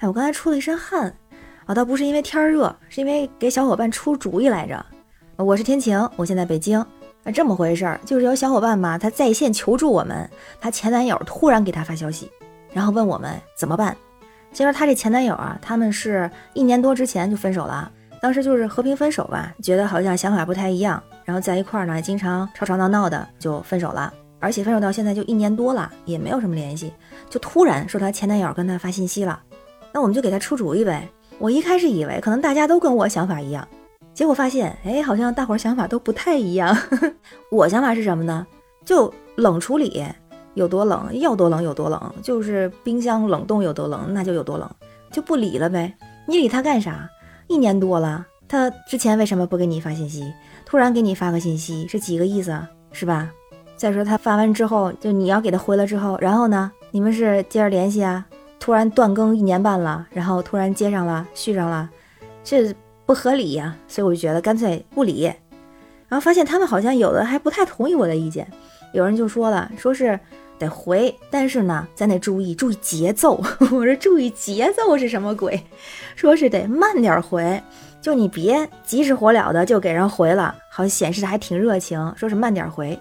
哎，我刚才出了一身汗，啊，倒不是因为天热，是因为给小伙伴出主意来着。我是天晴，我现在北京。啊，这么回事儿，就是有小伙伴嘛，他在线求助我们，他前男友突然给他发消息，然后问我们怎么办。其实他这前男友啊，他们是一年多之前就分手了，当时就是和平分手吧，觉得好像想法不太一样，然后在一块儿呢，经常吵吵闹闹的就分手了，而且分手到现在就一年多了，也没有什么联系，就突然说他前男友跟他发信息了。那我们就给他出主意呗。我一开始以为可能大家都跟我想法一样，结果发现，哎，好像大伙儿想法都不太一样。我想法是什么呢？就冷处理，有多冷要多冷有多冷，就是冰箱冷冻有多冷那就有多冷，就不理了呗。你理他干啥？一年多了，他之前为什么不给你发信息？突然给你发个信息，是几个意思？是吧？再说他发完之后，就你要给他回了之后，然后呢？你们是接着联系啊？突然断更一年半了，然后突然接上了，续上了，这不合理呀，所以我就觉得干脆不理。然后发现他们好像有的还不太同意我的意见，有人就说了，说是得回，但是呢，咱得注意注意节奏。我说注意节奏是什么鬼？说是得慢点回，就你别急使火燎的就给人回了，好像显示的还挺热情。说是慢点回，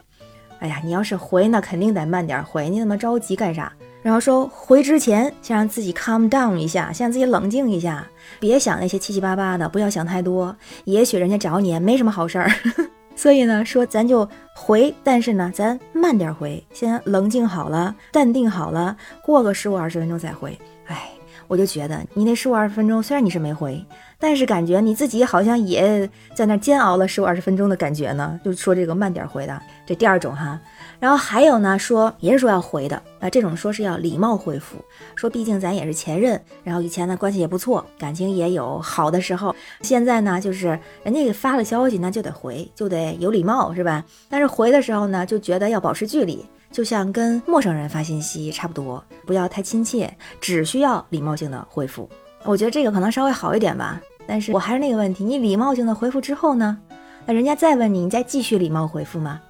哎呀，你要是回那肯定得慢点回，你那么着急干啥？然后说回之前先让自己 calm down 一下，先让自己冷静一下，别想那些七七八八的，不要想太多。也许人家找你没什么好事儿，所以呢，说咱就回，但是呢，咱慢点回，先冷静好了，淡定好了，过个十五二十分钟再回。哎，我就觉得你那十五二十分钟，虽然你是没回，但是感觉你自己好像也在那煎熬了十五二十分钟的感觉呢。就说这个慢点回的，这第二种哈。然后还有呢，说也是说要回的啊，这种说是要礼貌回复，说毕竟咱也是前任，然后以前呢关系也不错，感情也有好的时候，现在呢就是人家给发了消息，那就得回，就得有礼貌是吧？但是回的时候呢，就觉得要保持距离，就像跟陌生人发信息差不多，不要太亲切，只需要礼貌性的回复。我觉得这个可能稍微好一点吧，但是我还是那个问题，你礼貌性的回复之后呢，那人家再问你，你再继续礼貌回复吗？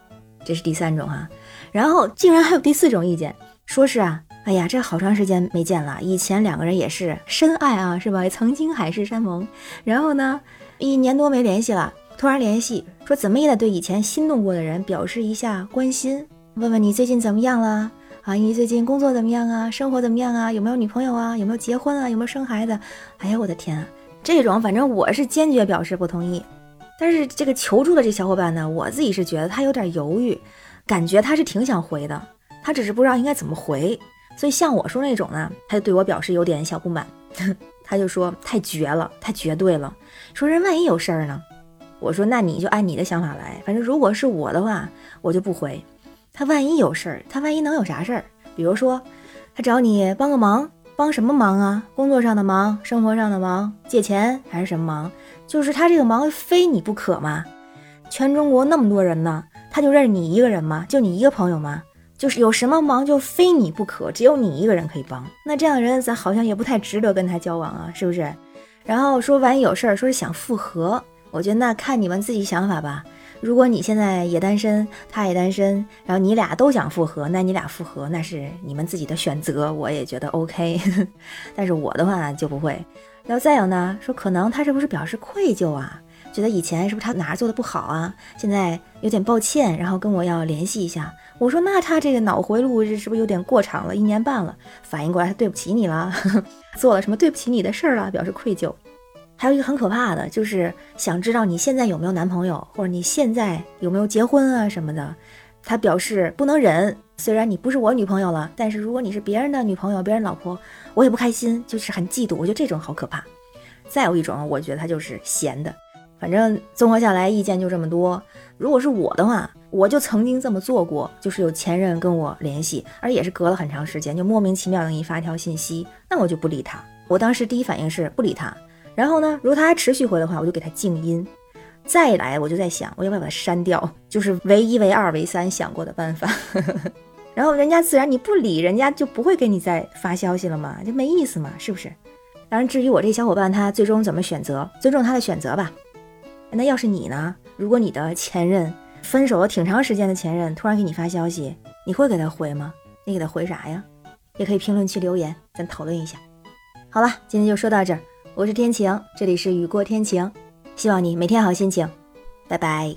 这是第三种哈。然后竟然还有第四种意见，说是啊，哎呀，这好长时间没见了，以前两个人也是深爱啊，是吧？曾经海誓山盟，然后呢，一年多没联系了，突然联系，说怎么也得对以前心动过的人表示一下关心，问问你最近怎么样了啊？你最近工作怎么样啊？生活怎么样啊？有没有女朋友啊？有没有结婚啊？有没有生孩子？哎呀，我的天啊！这种反正我是坚决表示不同意，但是这个求助的这小伙伴呢，我自己是觉得他有点犹豫。感觉他是挺想回的，他只是不知道应该怎么回，所以像我说那种呢，他就对我表示有点小不满，他就说太绝了，太绝对了，说人万一有事儿呢？我说那你就按你的想法来，反正如果是我的话，我就不回。他万一有事儿，他万一能有啥事儿？比如说他找你帮个忙，帮什么忙啊？工作上的忙，生活上的忙，借钱还是什么忙？就是他这个忙非你不可吗？全中国那么多人呢？他就认识你一个人吗？就你一个朋友吗？就是有什么忙就非你不可，只有你一个人可以帮。那这样的人，咱好像也不太值得跟他交往啊，是不是？然后说万一有事儿，说是想复合，我觉得那看你们自己想法吧。如果你现在也单身，他也单身，然后你俩都想复合，那你俩复合那是你们自己的选择，我也觉得 OK。但是我的话就不会。然后再有呢，说可能他是不是表示愧疚啊？觉得以前是不是他哪儿做的不好啊？现在有点抱歉，然后跟我要联系一下。我说那他这个脑回路是不是有点过长了？一年半了，反应过来他对不起你了，做了什么对不起你的事儿了，表示愧疚。还有一个很可怕的，就是想知道你现在有没有男朋友，或者你现在有没有结婚啊什么的。他表示不能忍，虽然你不是我女朋友了，但是如果你是别人的女朋友、别人老婆，我也不开心，就是很嫉妒。我觉得这种好可怕。再有一种，我觉得他就是闲的。反正综合下来，意见就这么多。如果是我的话，我就曾经这么做过，就是有前任跟我联系，而也是隔了很长时间，就莫名其妙的给你发一条信息，那我就不理他。我当时第一反应是不理他。然后呢，如果他还持续回的话，我就给他静音。再来，我就在想，我要不要把他删掉？就是唯一、唯二、唯三想过的办法。然后人家自然你不理，人家就不会给你再发消息了嘛，就没意思嘛，是不是？当然，至于我这小伙伴他最终怎么选择，尊重他的选择吧。那要是你呢？如果你的前任分手了挺长时间的前任突然给你发消息，你会给他回吗？你给他回啥呀？也可以评论区留言，咱讨论一下。好了，今天就说到这儿。我是天晴，这里是雨过天晴，希望你每天好心情。拜拜。